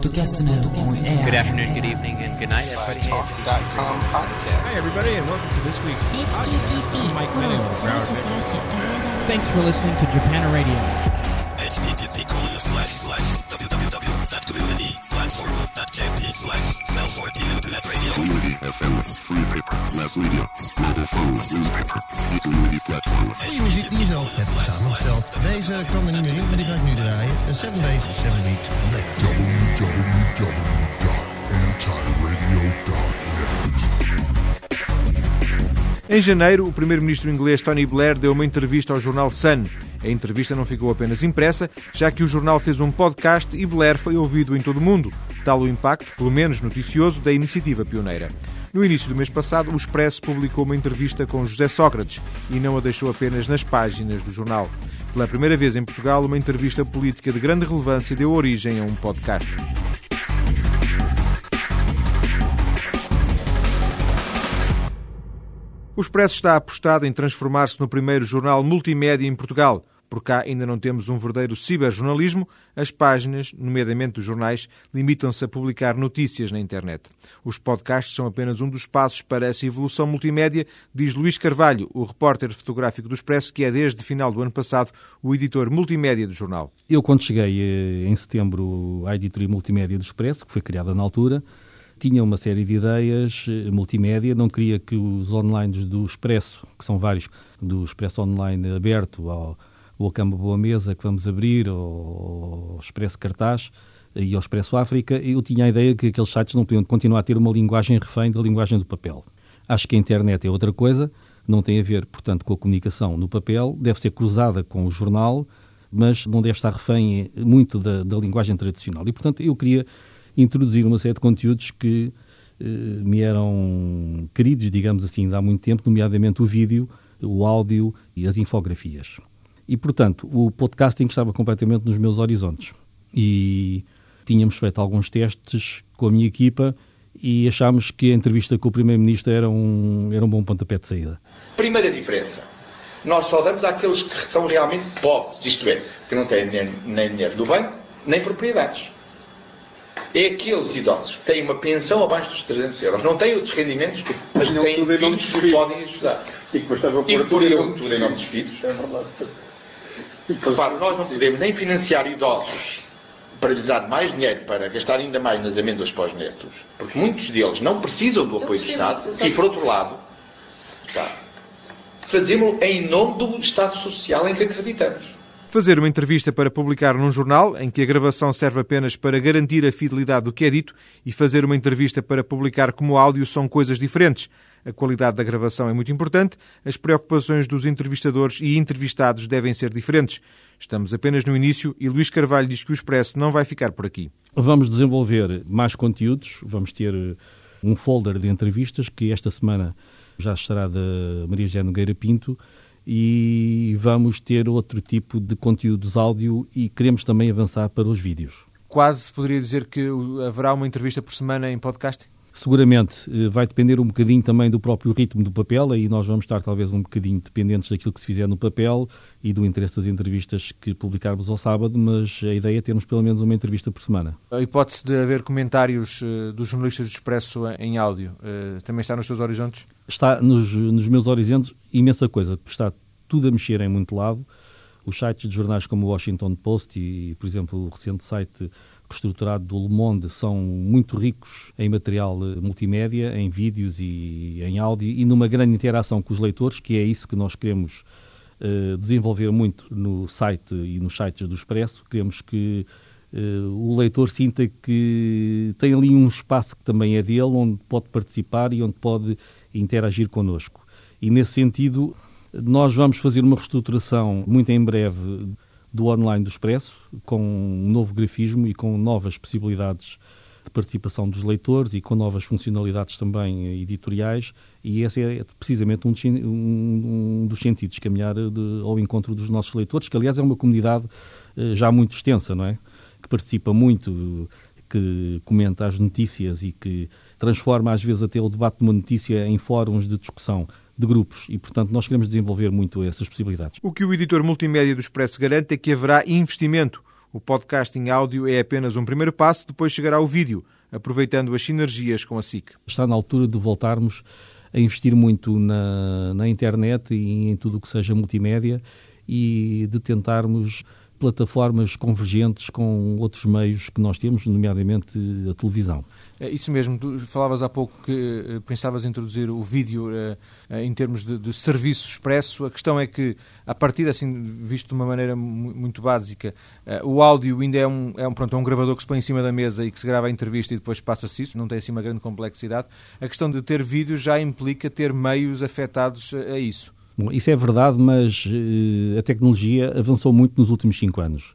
Podcast. Good afternoon, good evening, and good night, everybody. Talk.com podcast. Hi, everybody, and welcome to this week's podcast. Mike Thanks for listening to Japan Radio. http colon slash slash www.communityplatform.jp slash cell 14 internet radio. Community FM, free paper, mass media, mobile phone, newspaper, community platform. Die muziek die je zelf hebt samengesteld. Deze kwam er niet meer in, maar die ga ik nu draaien. Seven Days, Seven Weeks, Em janeiro, o primeiro-ministro inglês Tony Blair deu uma entrevista ao jornal Sun. A entrevista não ficou apenas impressa, já que o jornal fez um podcast e Blair foi ouvido em todo o mundo. Tal o impacto, pelo menos noticioso, da iniciativa pioneira. No início do mês passado, o Expresso publicou uma entrevista com José Sócrates e não a deixou apenas nas páginas do jornal. Pela primeira vez em Portugal, uma entrevista política de grande relevância deu origem a um podcast. O Expresso está apostado em transformar-se no primeiro jornal multimédia em Portugal. Por cá ainda não temos um verdadeiro ciberjornalismo, as páginas, nomeadamente dos jornais, limitam-se a publicar notícias na internet. Os podcasts são apenas um dos passos para essa evolução multimédia, diz Luís Carvalho, o repórter fotográfico do Expresso, que é desde final do ano passado o editor multimédia do jornal. Eu, quando cheguei eh, em setembro à editoria multimédia do Expresso, que foi criada na altura, tinha uma série de ideias eh, multimédia, não queria que os online do Expresso, que são vários, do Expresso Online aberto ao, ao Cama Boa Mesa, que vamos abrir, ao Expresso Cartaz eh, e ao Expresso África, eu tinha a ideia que aqueles sites não podiam continuar a ter uma linguagem refém da linguagem do papel. Acho que a internet é outra coisa, não tem a ver, portanto, com a comunicação no papel, deve ser cruzada com o jornal, mas não deve estar refém eh, muito da, da linguagem tradicional. E, portanto, eu queria introduzir uma série de conteúdos que eh, me eram queridos, digamos assim, há muito tempo, nomeadamente o vídeo, o áudio e as infografias. E, portanto, o podcasting estava completamente nos meus horizontes. E tínhamos feito alguns testes com a minha equipa e achámos que a entrevista com o Primeiro-Ministro era um, era um bom pontapé de saída. Primeira diferença. Nós só damos àqueles que são realmente pobres, isto é, que não têm nem, nem dinheiro do banco, nem propriedades. É aqueles idosos que têm uma pensão abaixo dos 300 euros. Não têm outros rendimentos, mas Tinham têm filhos que filhos. podem ajudar. E que E pôr por tudo em eu, nome dos tudo em nome dos filhos. filhos. É verdade. Repare, nós não podemos nem financiar idosos para lhes dar mais dinheiro para gastar ainda mais nas amêndoas para os netos, porque muitos deles não precisam do apoio do Estado, e por outro lado, tá, fazemos em nome do Estado Social em que acreditamos. Fazer uma entrevista para publicar num jornal, em que a gravação serve apenas para garantir a fidelidade do que é dito, e fazer uma entrevista para publicar como áudio são coisas diferentes. A qualidade da gravação é muito importante, as preocupações dos entrevistadores e entrevistados devem ser diferentes. Estamos apenas no início e Luís Carvalho diz que o Expresso não vai ficar por aqui. Vamos desenvolver mais conteúdos, vamos ter eh, um folder de entrevistas que esta semana já estará da Maria José Nogueira Pinto e vamos ter outro tipo de conteúdos áudio e queremos também avançar para os vídeos. Quase se poderia dizer que haverá uma entrevista por semana em podcast? Seguramente eh, vai depender um bocadinho também do próprio ritmo do papel, aí nós vamos estar talvez um bocadinho dependentes daquilo que se fizer no papel e do interesse das entrevistas que publicarmos ao sábado, mas a ideia é termos pelo menos uma entrevista por semana. A hipótese de haver comentários eh, dos jornalistas do Expresso em áudio eh, também está nos teus horizontes? Está nos, nos meus horizontes imensa coisa, está tudo a mexer em muito lado. Os sites de jornais como o Washington Post e, por exemplo, o recente site reestruturado do Le Monde são muito ricos em material eh, multimédia, em vídeos e em áudio e numa grande interação com os leitores, que é isso que nós queremos eh, desenvolver muito no site e nos sites do Expresso. Queremos que eh, o leitor sinta que tem ali um espaço que também é dele, onde pode participar e onde pode interagir connosco. E nesse sentido, nós vamos fazer uma reestruturação muito em breve do online do Expresso, com um novo grafismo e com novas possibilidades de participação dos leitores e com novas funcionalidades também editoriais, e esse é precisamente um dos, um, um dos sentidos, caminhar de, ao encontro dos nossos leitores, que aliás é uma comunidade eh, já muito extensa, não é? Que participa muito, que comenta as notícias e que transforma às vezes até o debate de uma notícia em fóruns de discussão de grupos e, portanto, nós queremos desenvolver muito essas possibilidades. O que o editor multimédia do Expresso garante é que haverá investimento. O podcasting áudio é apenas um primeiro passo, depois chegará o vídeo, aproveitando as sinergias com a SIC. Está na altura de voltarmos a investir muito na, na internet e em tudo o que seja multimédia e de tentarmos plataformas convergentes com outros meios que nós temos, nomeadamente a televisão. É isso mesmo, tu falavas há pouco que eh, pensavas introduzir o vídeo eh, eh, em termos de, de, serviço expresso. A questão é que, a partir assim, visto de uma maneira muito básica, o áudio ainda é um, é um, pronto, é um gravador que se põe em cima da mesa e que se grava a entrevista e depois passa-se isso, não tem assim uma grande complexidade. A questão de ter vídeo já implica ter meios afetados a isso. Bom, isso é verdade, mas uh, a tecnologia avançou muito nos últimos cinco anos.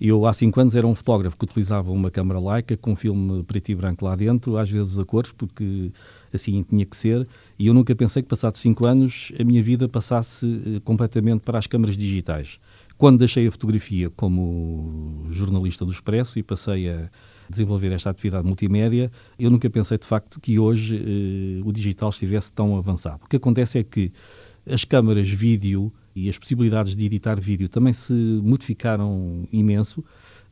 Eu, há cinco anos, era um fotógrafo que utilizava uma câmara Leica com filme preto e branco lá dentro, às vezes a cores, porque assim tinha que ser, e eu nunca pensei que, passados cinco anos, a minha vida passasse uh, completamente para as câmaras digitais. Quando deixei a fotografia como jornalista do Expresso e passei a desenvolver esta atividade multimédia, eu nunca pensei, de facto, que hoje uh, o digital estivesse tão avançado. O que acontece é que as câmaras vídeo e as possibilidades de editar vídeo também se modificaram imenso.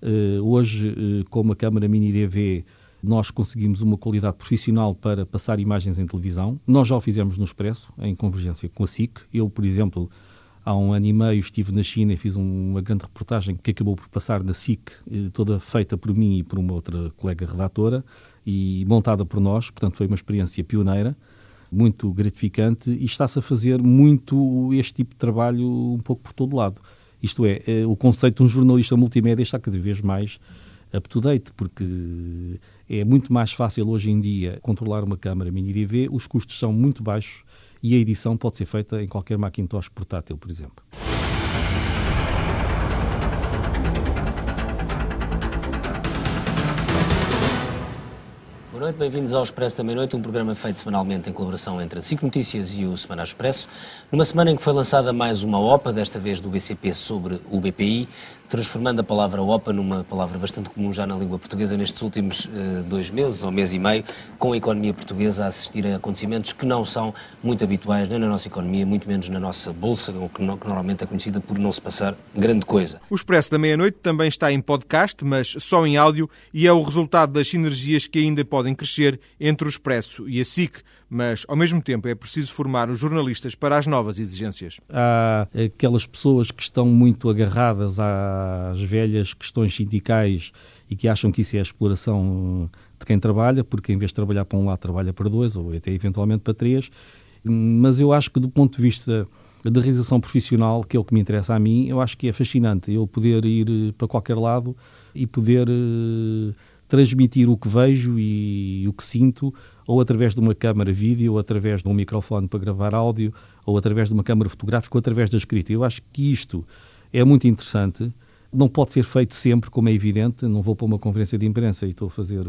Uh, hoje, uh, com uma câmara mini DV, nós conseguimos uma qualidade profissional para passar imagens em televisão. Nós já o fizemos no Expresso, em convergência com a SIC. Eu, por exemplo, há um ano e meio estive na China e fiz um, uma grande reportagem que acabou por passar na SIC, eh, toda feita por mim e por uma outra colega redatora e montada por nós, portanto foi uma experiência pioneira muito gratificante e está-se a fazer muito este tipo de trabalho um pouco por todo lado. Isto é, eh, o conceito de um jornalista multimédia está cada vez mais up-to-date, porque é muito mais fácil hoje em dia controlar uma câmara mini DV, os custos são muito baixos e a edição pode ser feita em qualquer Macintosh portátil, por exemplo. Noite, bem-vindos ao Expresso da Meia-Noite, um programa feito semanalmente em colaboração entre a SIC Notícias e o Semana Expresso. Numa semana em que foi lançada mais uma OPA, desta vez do BCP sobre o BPI, transformando a palavra OPA numa palavra bastante comum já na língua portuguesa nestes últimos uh, dois meses, ou mês e meio, com a economia portuguesa a assistir a acontecimentos que não são muito habituais nem na nossa economia, muito menos na nossa bolsa, que, que normalmente é conhecida por não se passar grande coisa. O Expresso da Meia-Noite também está em podcast, mas só em áudio, e é o resultado das sinergias que ainda podem crescer entre o Expresso e a SIC mas ao mesmo tempo é preciso formar os jornalistas para as novas exigências. Há aquelas pessoas que estão muito agarradas às velhas questões sindicais e que acham que isso é a exploração de quem trabalha, porque em vez de trabalhar para um lado, trabalha para dois ou até eventualmente para três. Mas eu acho que do ponto de vista da realização profissional, que é o que me interessa a mim, eu acho que é fascinante eu poder ir para qualquer lado e poder uh, transmitir o que vejo e o que sinto ou através de uma câmara vídeo, ou através de um microfone para gravar áudio, ou através de uma câmara fotográfica, ou através da escrita. Eu acho que isto é muito interessante. Não pode ser feito sempre, como é evidente. Não vou para uma conferência de imprensa e estou a fazer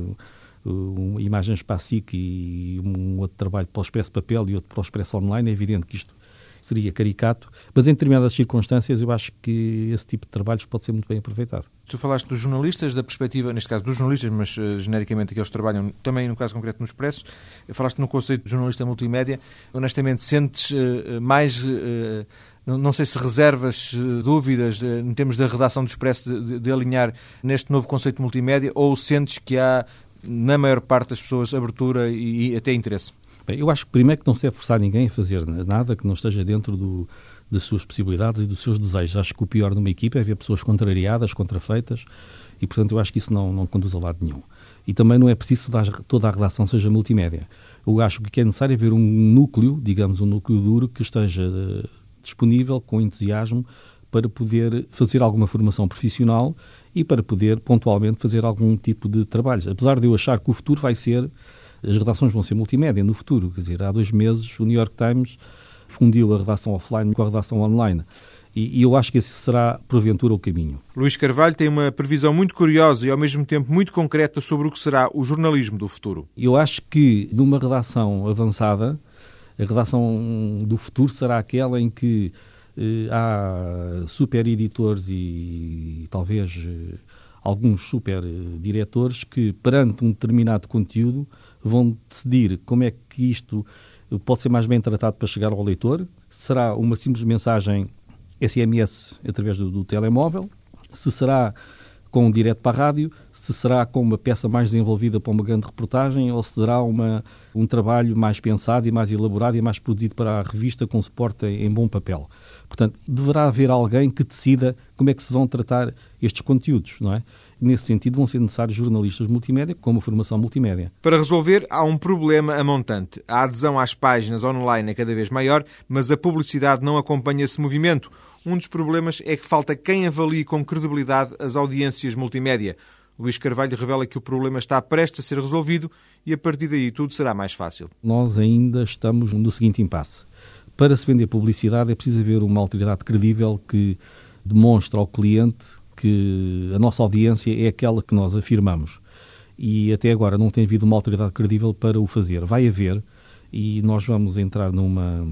um, imagens para a SIC e um outro trabalho para o Expresso Papel e outro para o Expresso Online. É evidente que isto seria caricato, mas em determinadas circunstâncias eu acho que esse tipo de trabalhos pode ser muito bem aproveitado. Tu falaste dos jornalistas, da perspectiva, neste caso dos jornalistas, mas uh, genericamente aqueles que trabalham também, no caso concreto, no Expresso. Falaste no conceito de jornalista multimédia. Honestamente, sentes uh, mais. Uh, não sei se reservas dúvidas em termos da redação do Expresso de, de, de alinhar neste novo conceito multimédia ou sentes que há, na maior parte das pessoas, abertura e, e até interesse? Eu acho que primeiro que não se deve forçar ninguém a fazer nada que não esteja dentro do, das suas possibilidades e dos seus desejos. Acho que o pior numa equipa é ver pessoas contrariadas, contrafeitas, e portanto eu acho que isso não, não conduz a lado nenhum. E também não é preciso que toda a redação seja multimédia. Eu acho que é necessário haver um núcleo, digamos, um núcleo duro, que esteja uh, disponível, com entusiasmo, para poder fazer alguma formação profissional e para poder pontualmente fazer algum tipo de trabalhos. Apesar de eu achar que o futuro vai ser as redações vão ser multimédia no futuro. Quer dizer, há dois meses o New York Times fundiu a redação offline com a redação online. E, e, eu acho que esse será, porventura, o caminho. Luís Carvalho tem uma previsão muito curiosa e, ao mesmo tempo, muito concreta sobre o que será o jornalismo do futuro. Eu acho que, numa redação avançada, a redação do futuro será aquela em que eh, há super editores e, talvez eh, alguns super diretores que, perante um determinado conteúdo, vão decidir como é que isto pode ser mais bem tratado para chegar ao leitor. Será uma simples mensagem SMS através do, do telemóvel? Se será com um direto para a rádio, se será com uma peça mais desenvolvida para uma grande reportagem ou se será uma, um trabalho mais pensado e mais elaborado e mais produzido para a revista com suporte em, em bom papel. Portanto, deverá haver alguém que decida como é que se vão tratar estes conteúdos, não é? Nesse sentido, vão ser necessários jornalistas multimédia com uma formação multimédia. Para resolver, há um problema a montante. A adesão às páginas online é cada vez maior, mas a publicidade não acompanha esse movimento. Um dos problemas é que falta quem avalie com credibilidade as audiências multimédia. Luís Carvalho revela que o problema está prestes a ser resolvido e a partir daí tudo será mais fácil. Nós ainda estamos no seguinte impasse. Para se vender publicidade é preciso haver uma autoridade credível que demonstre ao cliente que a nossa audiência é aquela que nós afirmamos. E até agora não tem havido uma autoridade credível para o fazer. Vai haver, e nós vamos entrar numa,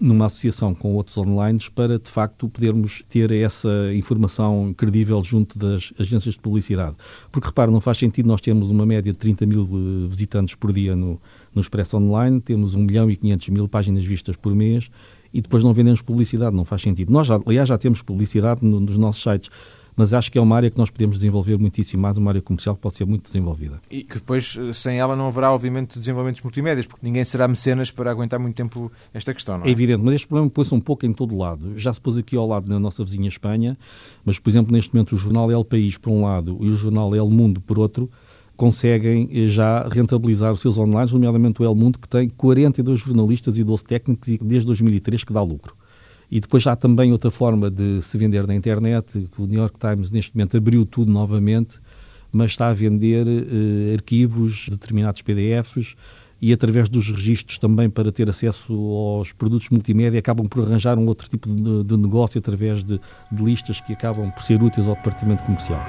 numa associação com outros online para, de facto, podermos ter essa informação credível junto das agências de publicidade. Porque, repare, não faz sentido nós termos uma média de 30 mil eh, visitantes por dia no, no Expresso Online, temos 1 milhão e 500 mil páginas vistas por mês e depois não vendemos publicidade, não faz sentido. Nós, já, aliás, já temos publicidade no, nos nossos sites mas acho que é uma área que nós podemos desenvolver muitíssimo mais, uma área comercial que pode ser muito desenvolvida. E que depois, eh, sem ela, não haverá, obviamente, desenvolvimentos multimédias, porque ninguém será mecenas para aguentar muito tempo esta questão, não é? É evidente, mas este problema pôs-se um pouco em todo lado. Já se pôs aqui ao lado na nossa vizinha Espanha, mas, por exemplo, neste momento o jornal El País, por um lado, e o jornal El Mundo, por outro, conseguem eh, já rentabilizar os seus online, nomeadamente o El Mundo, que tem 42 jornalistas e 12 técnicos e desde 2003 que dá lucro. E depois há também outra forma de se vender na internet. O New York Times, neste momento, abriu tudo novamente, mas está a vender eh, arquivos, determinados PDFs, e através dos registros também para ter acesso aos produtos multimédia acabam por arranjar um outro tipo de, de negócio através de, de listas que acabam por ser úteis ao departamento comercial.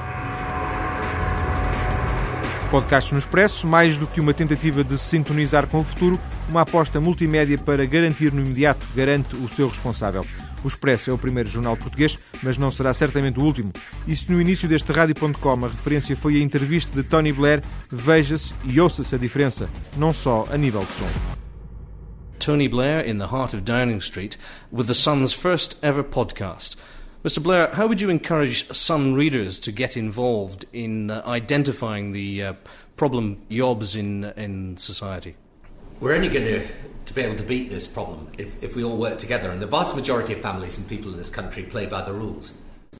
Podcast no Expresso, mais do que uma tentativa de sintonizar com o futuro, uma aposta multimédia para garantir no imediato, garante o seu responsável. O Expresso é o primeiro jornal português, mas não será certamente o último. E se no início deste rádio.com a referência foi a entrevista de Tony Blair, veja-se e ouça-se a diferença, não só a nível de som. Tony Blair in the heart of Downing Street with the Sun's first ever podcast. Mr. Blair, how would you encourage Sun readers to get involved in uh, identifying the uh, problem jobs in, in society? We're only going to, to be able to beat this problem if, if we all work together. And the vast majority of families and people in this country play by the rules.